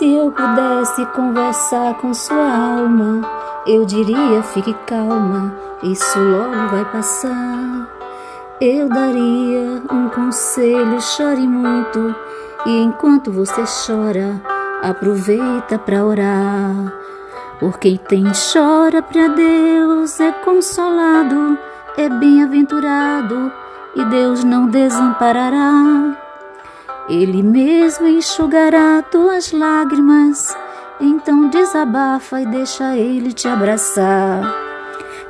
Se eu pudesse conversar com sua alma, eu diria: fique calma, isso logo vai passar. Eu daria um conselho: chore muito, e enquanto você chora, aproveita para orar. Por quem tem chora para Deus é consolado, é bem-aventurado e Deus não desamparará. Ele mesmo enxugará tuas lágrimas, então desabafa e deixa ele te abraçar.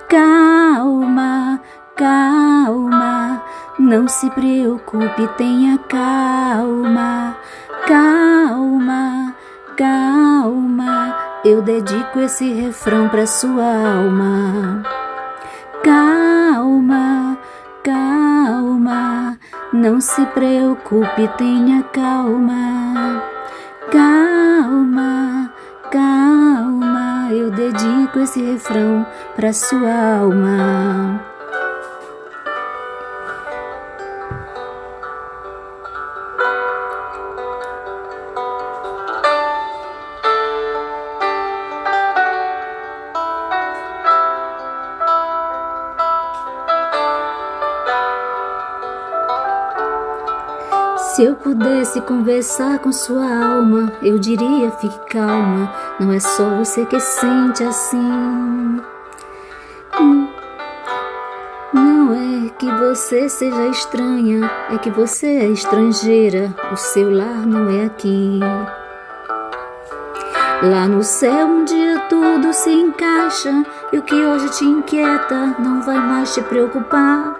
Calma, calma, não se preocupe, tenha calma, calma, calma. Eu dedico esse refrão para sua alma. Calma, calma, não se preocupe, tenha calma. Calma, calma, eu dedico esse refrão para sua alma. Se eu pudesse conversar com sua alma, eu diria: fique calma, não é só você que sente assim. Não é que você seja estranha, é que você é estrangeira, o seu lar não é aqui. Lá no céu um dia tudo se encaixa e o que hoje te inquieta não vai mais te preocupar.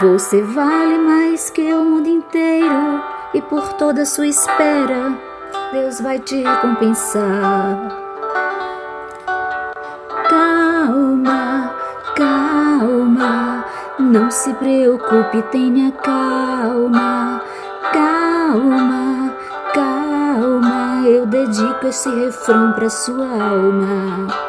Você vale mais que o mundo inteiro e por toda sua espera Deus vai te recompensar. Calma, calma, não se preocupe, tenha calma, calma, calma. Eu dedico esse refrão para sua alma.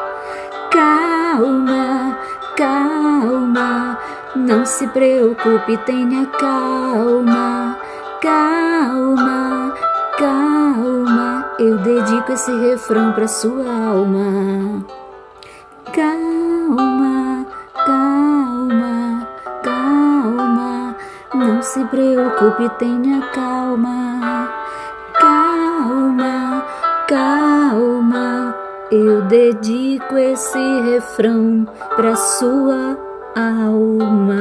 Não se preocupe, tenha calma, calma, calma. Eu dedico esse refrão para sua alma. Calma, calma, calma. Não se preocupe, tenha calma, calma, calma. Eu dedico esse refrão para sua alma.